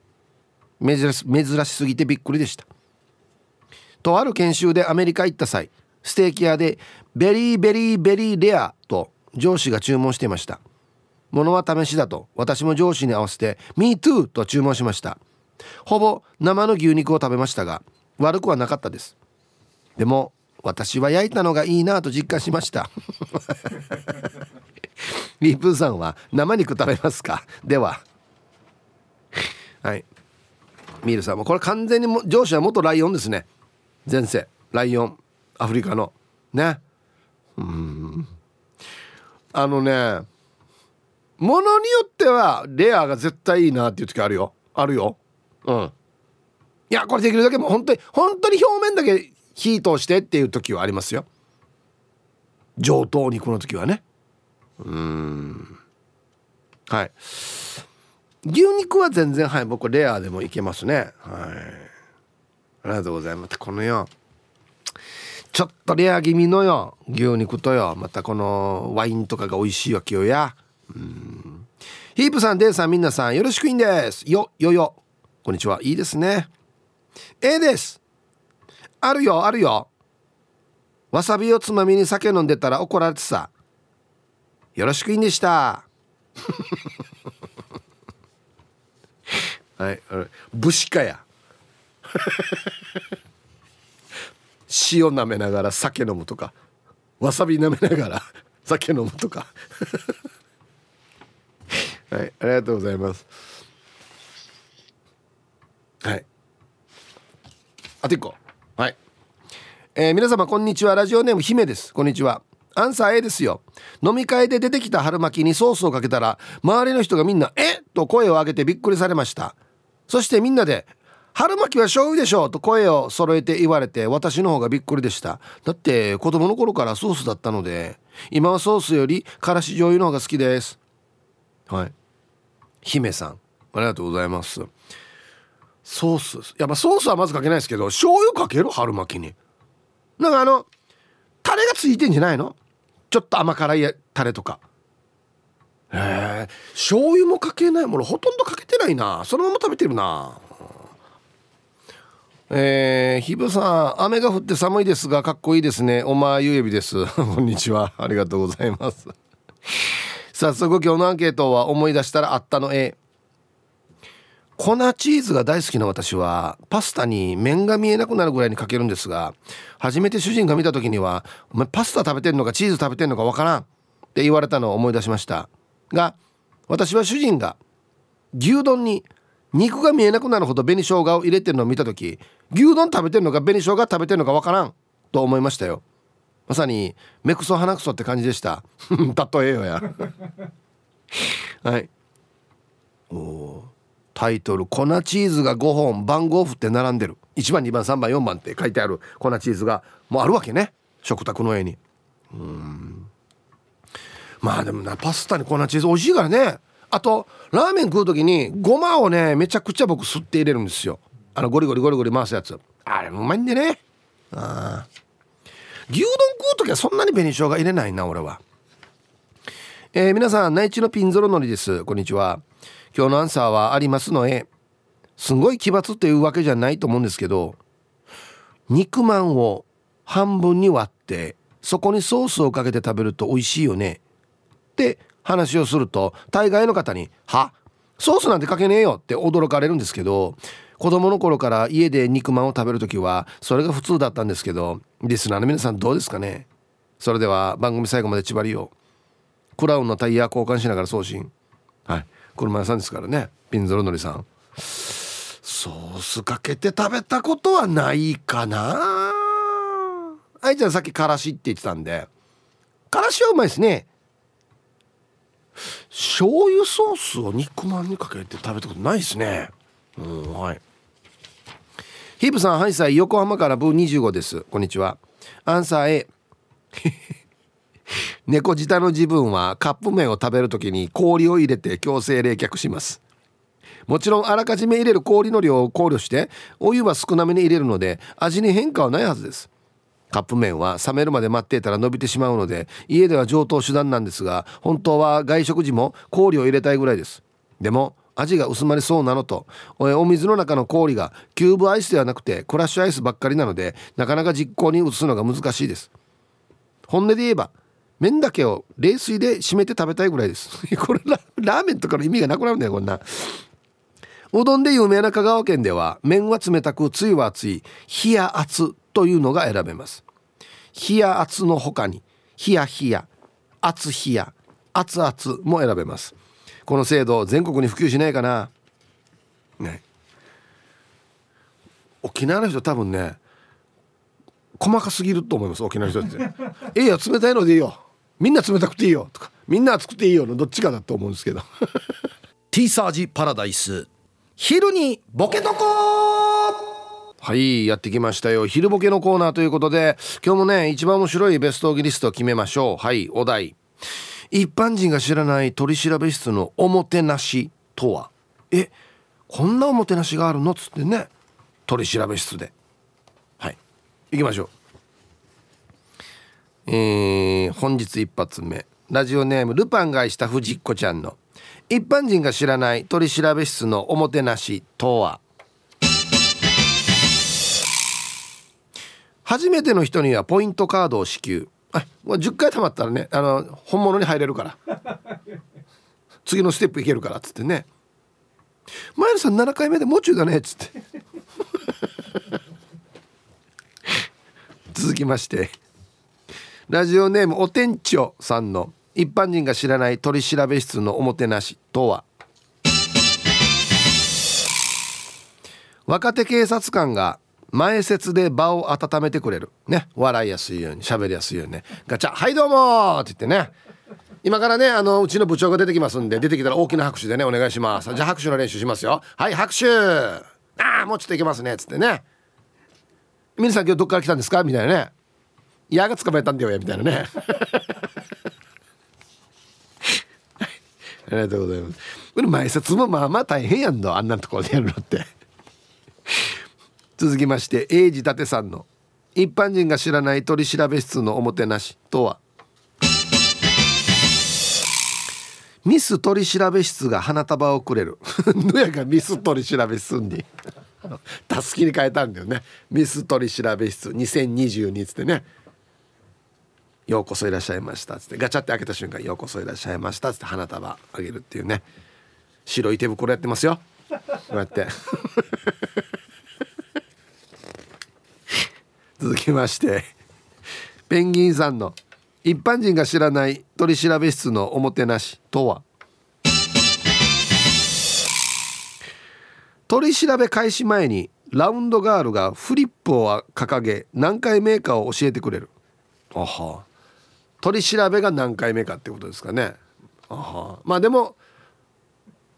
珍しすぎてびっくりでした。とある研修でアメリカ行った際ステーキ屋でベリーベリーベリーレアと上司が注文していました。物は試しだと私も上司に合わせて MeToo と注文しました。ほぼ生の牛肉を食べましたが悪くはなかったです。でも私は焼いたのがいいなと実感しました。リープーさんは生肉食べますか？では。はい。ミールさんもこれ完全にも上司は元ライオンですね。前世。ライオン。アフリカの。ね。うん。あのねものによってはレアが絶対いいなっていう時あるよ。あるよ。うん。いやこれできるだけもう本当に本当に表面だけ火通してっていう時はありますよ。上等肉の時はね。うん。はい。牛肉は全然はい僕レアでもいけますね。はい。ありがとうございます。このよちょっとレア気味のよ。牛肉とよ。またこのワインとかが美味しいわけよや。うん。ヒープさんデイさんみんなさんよろしくいいんです。よよよ。こんにちは。いいですね。A です。あるよあるよ。わさびをつまみに酒飲んでたら怒られてさ。よろしくいいんでした。はい武士かや。塩舐めながら酒飲むとか。わさび舐めながら酒飲むとか。はいありがとうございます。はい。あと一個。はい。えー、皆様こんにちは。ラジオネーム姫です。こんにちはアンサー A ですよ。飲み会で出てきた春巻きにソースをかけたら周りの人がみんな「え？っ!」と声を上げてびっくりされました。そしてみんなで「春巻きは醤油でしょ」と声を揃えて言われて私の方がびっくりでした。だって子供の頃からソースだったので今はソースよりからし醤油の方が好きです。はい。姫さんありがとうございます。ソースやっぱソースはまずかけないですけど醤油かける？春巻きに。なんかあのタレがついてんじゃないの？ちょっと甘辛いタレとか。へえ醤油もかけないものほとんどかけてないな。そのまま食べてるな。えー、ひぶさん雨が降って寒いですがかっこいいですね。おまゆえびです。こんにちは。ありがとうございます。早速今日のアンケートは思い出したらあったの A 粉チーズが大好きな私はパスタに麺が見えなくなるぐらいにかけるんですが初めて主人が見た時には「お前パスタ食べてんのかチーズ食べてんのかわからん」って言われたのを思い出しました。が私は主人が牛丼に肉が見えなくなるほど紅生姜を入れてるのを見た時牛丼食べてるのか紅生姜食べてるのかわからんと思いましたよ。まさに目くそ鼻くそって感じでした。例えよや。はい。おおタイトル「粉チーズが5本番号振って並んでる」1番2番3番4番って書いてある粉チーズがもうあるわけね。食卓の上に。うん。まあでもなパスタに粉チーズ美味しいからね。あとラーメン食う時にごまをねめちゃくちゃ僕吸って入れるんですよ。あのゴリゴリゴリゴリ回すやつ。あれうまいんでね。あ牛丼食う時はそんなに紅生姜入れないな俺は。えー、皆さん内地のピンゾロのりです。こんにちは。今日のアンサーはありますのえすごい奇抜っていうわけじゃないと思うんですけど肉まんを半分に割ってそこにソースをかけて食べると美味しいよねって話をすると大概の方に「は？ソースなんてかけねえよ」って驚かれるんですけど子供の頃から家で肉まんを食べる時はそれが普通だったんですけどリスナーの皆さんどうですかね？それでは番組最後まで縛りを。クラウンのタイヤ交換しながら送信。はい。車屋さんですからねピンゾロのりさん。ソースかけて食べたことはないかな。愛ちゃんさっきからしって言ってたんで。からしはうまいですね。醤油ソースを肉まんにかけて食べたことないですね。うんはい。ヒープさんハイサイ横浜からブー25です。こんにちは。アンサー A 猫舌の自分はカップ麺を食べる時に氷を入れて強制冷却します。もちろんあらかじめ入れる氷の量を考慮してお湯は少なめに入れるので味に変化はないはずです。カップ麺は冷めるまで待っていたら伸びてしまうので家では上等手段なんですが本当は外食時も氷を入れたいぐらいです。でも味が薄まりそうなのとお水の中の氷がキューブアイスではなくてクラッシュアイスばっかりなのでなかなか実行に移すのが難しいです。本音で言えば麺だけを冷水で締めて食べたいぐらいです。これラーメンとかの意味がなくなるんだよこんな。うどんで有名な香川県では麺は冷たくつゆは熱い冷や熱というのが選べます。冷や熱の他に冷や冷や熱冷や熱々も選べます。この制度全国に普及しないかな。ね。沖縄の人多分ね細かすぎると思います沖縄の人って「ええよ冷たいのでいいよ。みんな冷たくていいよ」とか「みんな熱くていいよ」のどっちかだと思うんですけど。ティーサージパラダイス。昼にボケとこはいやってきましたよ。昼ボケのコーナーということで今日もね一番面白いベストギリストを決めましょう。はいお題。一般人が知らない取調室のおもてなしとは？えこんなおもてなしがあるの？っつってね。取調室で。はい行きましょうえー、本日一発目。ラジオネームルパンが愛した藤子ちゃんの一般人が知らない取調室のおもてなしとは？初めての人にはポイントカードを支給。あ10回貯まったらねあの本物に入れるから。次のステップいけるからっつってね。前野さん7回目でもうちょいだねっつって。続きまして。ラジオネームおてんちょさんの一般人が知らない取調室のおもてなしとは？若手警察官が前説で場を温めてくれる。ね。笑いやすいように喋りやすいようにね。ガチャはいどうもって言ってね。今からねあのうちの部長が出てきますんで出てきたら大きな拍手でねお願いします。じゃあ拍手の練習しますよ。はい拍手。ああもうちょっといけますねっつってね。皆さん今日どっから来たんですか？みたいなね。矢が捕まえたんだよやみたいなね。ありがとうございます。これ前説もまあまあ大変やんのあんなところでやるのって。続きまして英治伊達さんの一般人が知らない取調室のおもてなしとは？ミス取調室が花束をくれる。のやがミス取調室に。たすきに変えたんだよね。ミス取調室2022っつってね。ようこそいらっしゃいました」っつってガチャって開けた瞬間「ようこそいらっしゃいました」っつって花束あげるっていうね。白い手袋やってますよ。こうやって。続きましてペンギンさんの一般人が知らない取調室のおもてなしとは？取り調べ開始前にラウンドガールがフリップを掲げ何回目かを教えてくれる。あは。取り調べが何回目かってことですかね。あまあでも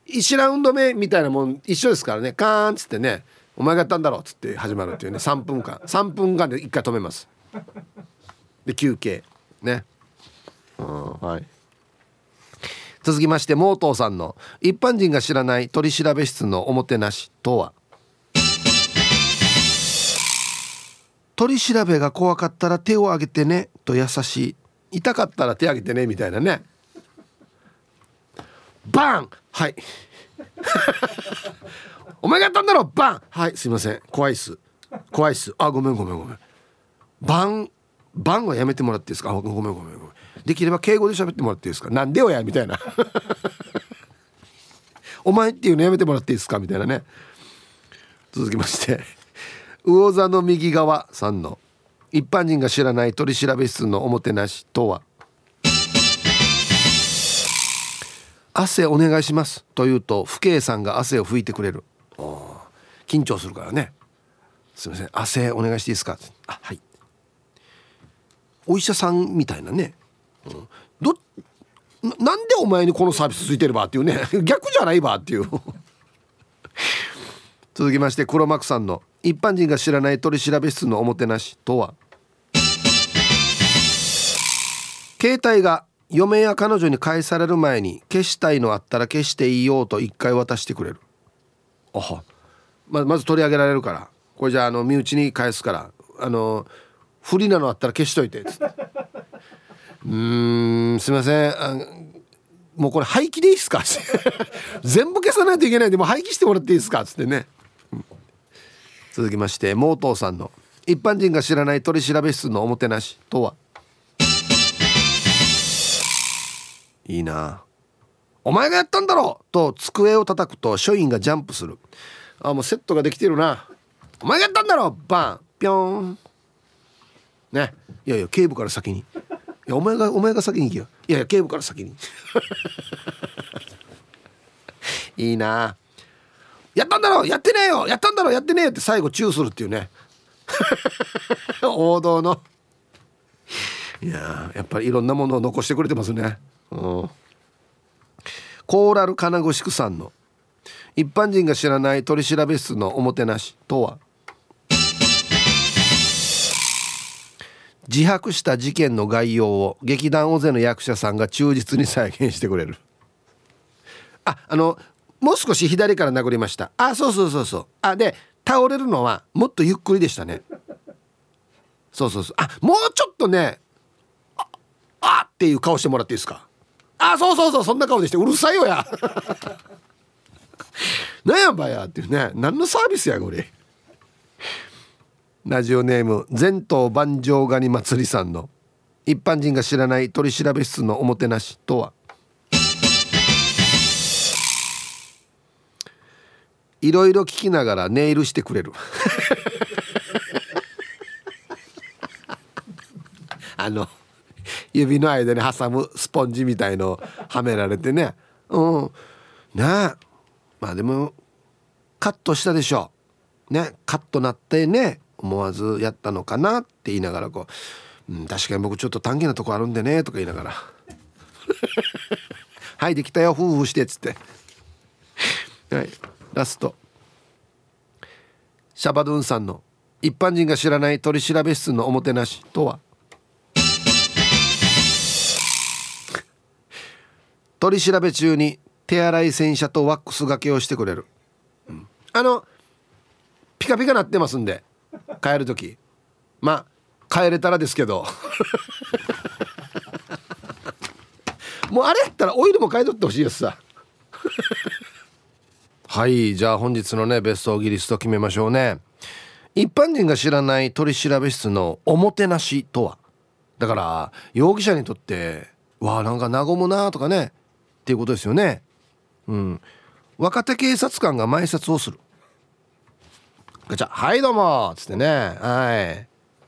1ラウンド目みたいなもん一緒ですからね。カーンっつってね「お前がやったんだろ」っつって始まるっていうね。3分間。3分間で1回止めます。で休憩。ね。うんはい。続きましてモートーさんの一般人が知らない取り調べ室のおもてなしとは？取り調べが怖かったら手を挙げてねと優しい。痛かったら手挙げてねみたいなね。バン！はい。お前がやったんだろ？バン！はい。すいません。怖いっす。怖いっす。あごめんごめんごめん。バン！バンはやめてもらっていいですか？ごめんごめんごめん。できれば敬語で喋ってもらっていいですか？なんでよや？みたいな。お前っていうのやめてもらっていいですか？みたいなね。続きまして。魚座の右側さんの一般人が知らない取調室のおもてなしとは？汗お願いしますと言うと父兄さんが汗を拭いてくれる。緊張するからね。すみません。汗お願いしていいですか？あはい。お医者さんみたいなね、うん、どなんでお前にこのサービスついてればっていうね。逆じゃないばっていう。続きまして黒幕さんの一般人が知らない取調室のおもてなしとは？携帯が嫁や彼女に返される前に消したいのあったら消していいよと一回渡してくれる。あは。ままず取り上げられるから。これじゃああの身内に返すから。あの不利なのあったら消しといて。つってうんすいません。あもうこれ廃棄でいいっすか？全部消さないといけないんでもう廃棄してもらっていいですか？つってね、うん、続きましてモートーさんの一般人が知らない取調室のおもてなしとは？いいな。お前がやったんだろと机を叩くと署員がジャンプする。あもうセットができてるな。お前がやったんだろバンピョンね。いやいや警部から先に。いやお前がお前が先に行けよ。いやいや警部から先に。いいな。やったんだろやってねえよやったんだろやってねえよって最後チューするっていうね。王道の。いややっぱりいろんなものを残してくれてますね。うん。コーラル金具宿さんの一般人が知らない取調室のおもてなしとは？自白した事件の概要を劇団大勢の役者さんが忠実に再現してくれる。ああのもう少し左から殴りました。あそうそうそうそう。あで倒れるのはもっとゆっくりでしたね。そうそうそう。あもうちょっとねああっていう顔してもらっていいですか？あそうそうそう。そんな顔でしてうるさいよや。なんやばやっていうね。何のサービスやこれ？ラジオネーム全島万丈ガニ祭りさんの一般人が知らない取調室のおもてなしとは？いろいろ聞きながらネイルしてくれる。あの指の間に挟むスポンジみたいのはめられてね。うん。ね。まあでもカットしたでしょ。ね。カットなってね思わずやったのかなって言いながらこう、うん、確かに僕ちょっと短気なとこあるんでねとか言いながら。はいできたよ。夫婦してっつって。はい。ラスト。シャバドゥンさんの一般人が知らない取調室のおもてなしとは？取り調べ中に手洗い洗車とワックスがけをしてくれる、うん、あのピカピカなってますんで帰る時。まあ帰れたらですけど。もうあれやったらオイルも買い取ってほしいやつさ。はいじゃあ本日のねベストオギリスト決めましょうね。一般人が知らない取調室のおもてなしとは？だから容疑者にとってわあなんか和むなとかねっていうことですよね。うん。若手警察官が埋設をする。ガチャ。はいどうもつってね。はい。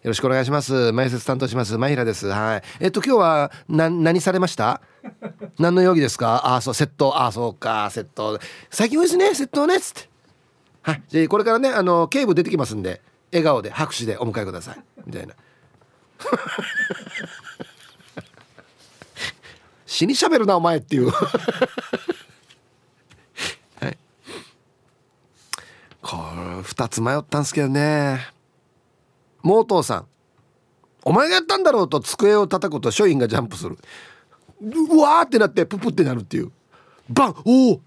よろしくお願いします。埋設担当します。マイラです。はい。えっと今日は何されました？何の容疑ですか？ああそう窃盗ああそうか。窃盗最近多いですね。窃盗ね。つって。はい。じゃこれからねあの警部出てきますんで笑顔で拍手でお迎えください。みたいな。死にしゃべるなお前っていう。はい。これ2つ迷ったんですけどね。モートーさん。お前がやったんだろうと机を叩くと署員がジャンプする。うわーってなってププってなるっていう。バンおお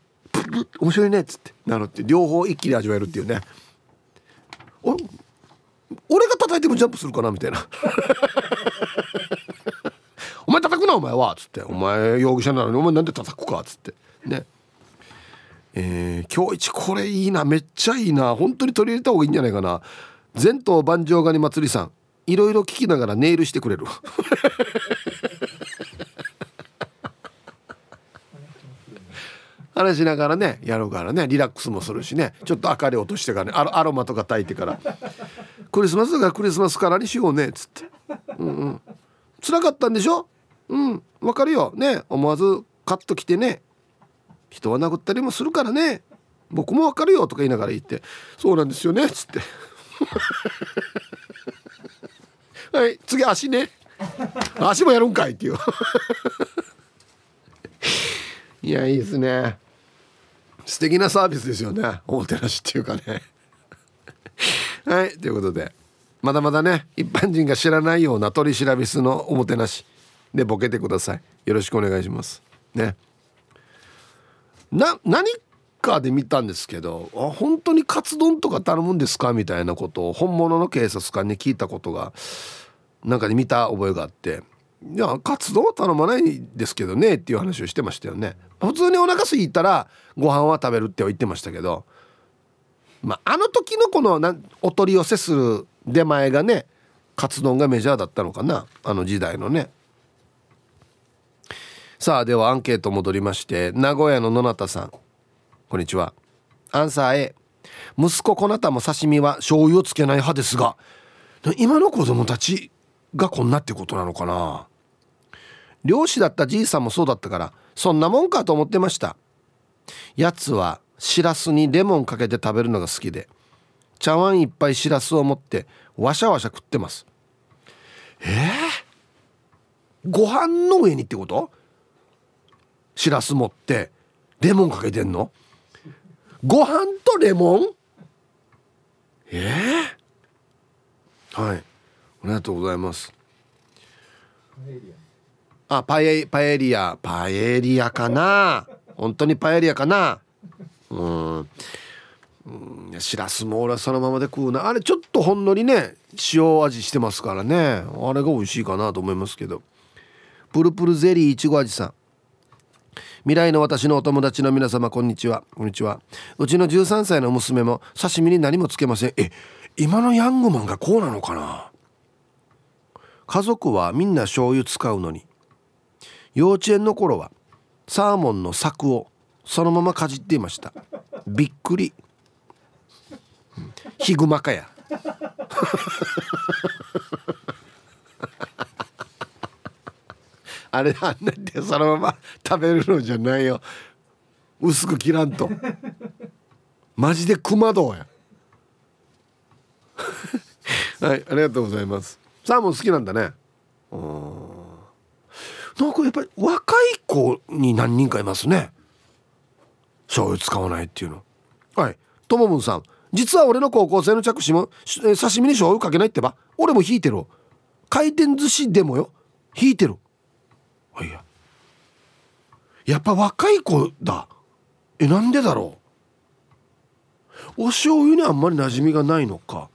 面白いねっつって。なるって。両方一気に味わえるっていうね。お俺が叩いてもジャンプするかなみたいな。お前叩くなお前はっつって。お前容疑者なのにお前なんで叩くかっつって。ね。えー、今日一これいいな。めっちゃいいな。本当に取り入れた方がいいんじゃないかな。前頭万丈ガニ祭りさん。いろいろ聞きながらネイルしてくれる。話しながらねやるからねリラックスもするしねちょっと明かり落としてからねアロアロマとか焚いてから。クリスマスだからクリスマスカラーにしようねっつって。うんうん。辛かったんでしょ？うん。わかるよ。ね。思わずカッと来てね。人は殴ったりもするからね。僕もわかるよとか言いながら言って。そうなんですよねっつって。はい次足ね。足もやるんかいっていう。いやいいですね。素敵なサービスですよね。おもてなしっていうかね。はいということで。まだまだね一般人が知らないような取り調べ室のおもてなしでボケてください。よろしくお願いします。ね。な何かで見たんですけどあ本当にカツ丼とか頼むんですか？みたいなことを本物の警察官に聞いたことがなんかで見た覚えがあって。いやカツ丼は頼まないですけどねっていう話をしてましたよね。普通にお腹すいたらご飯は食べるっては言ってましたけど。まああの時のこのなお取り寄せする出前がねカツ丼がメジャーだったのかな。あの時代のね。さあではアンケート戻りまして名古屋の野中さん。こんにちは。アンサー A 息子こなたも刺身は醤油をつけない派ですが今の子供たちがこんなってことなのかな。漁師だったじいさんもそうだったからそんなもんかと思ってました。やつはしらすにレモンかけて食べるのが好きで茶碗いっぱいしらすを持ってわしゃわしゃ食ってます。えー、ご飯の上にってこと？しらす持ってレモンかけてんの？ご飯とレモン？ええー、はい。ありがとうございます。あパエパエリア。パエリアかな。本当にパエリアかな。うん。しらすも俺はそのままで食うな。あれちょっとほんのりね塩味してますからね。あれが美味しいかなと思いますけど。プルプルゼリーいちご味さん。未来の私のお友達の皆様こんにちは。こんにちは。うちの13歳の娘も刺身に何もつけません。え今のヤングマンがこうなのかな。家族はみんな醤油使うのに。幼稚園の頃はサーモンの柵をそのままかじっていました。びっくり。ヒグマかや。あれあんなでそのまま食べるのじゃないよ。薄く切らんと。マジで熊道や。はいありがとうございます。サーモン好きなんだね。うん。なんかやっぱり若い子に何人かいますね。醤油使わないっていうの。はい。ともぶんさん。実は俺の高校生の着手も刺身に醤油かけないってば。俺も引いてる回転寿司でもよ。引いてる。あいや。やっぱ若い子だ。えなんでだろう。お醤油にあんまり馴染みがないのか。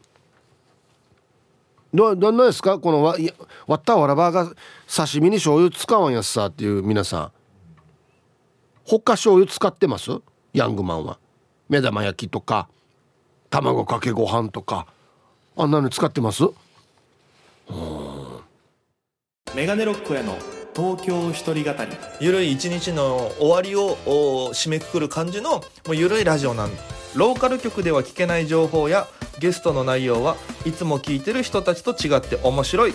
どどんなですか？このわいや割ったわらばが刺身に醤油使わんやつさっていう皆さん。他醤油使ってます？ヤングマンは。目玉焼きとか卵かけご飯とか。あんなの使ってます？メガネロックへの東京一人語り。ゆるい一日の終わりを締めくくる感じのもうゆるいラジオなん。ローカル局では聞けない情報やゲストの内容はいつも聞いてる人たちと違って面白い、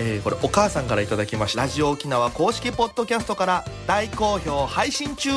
えー、これお母さんからいただきました。ラジオ沖縄公式ポッドキャストから大好評配信中。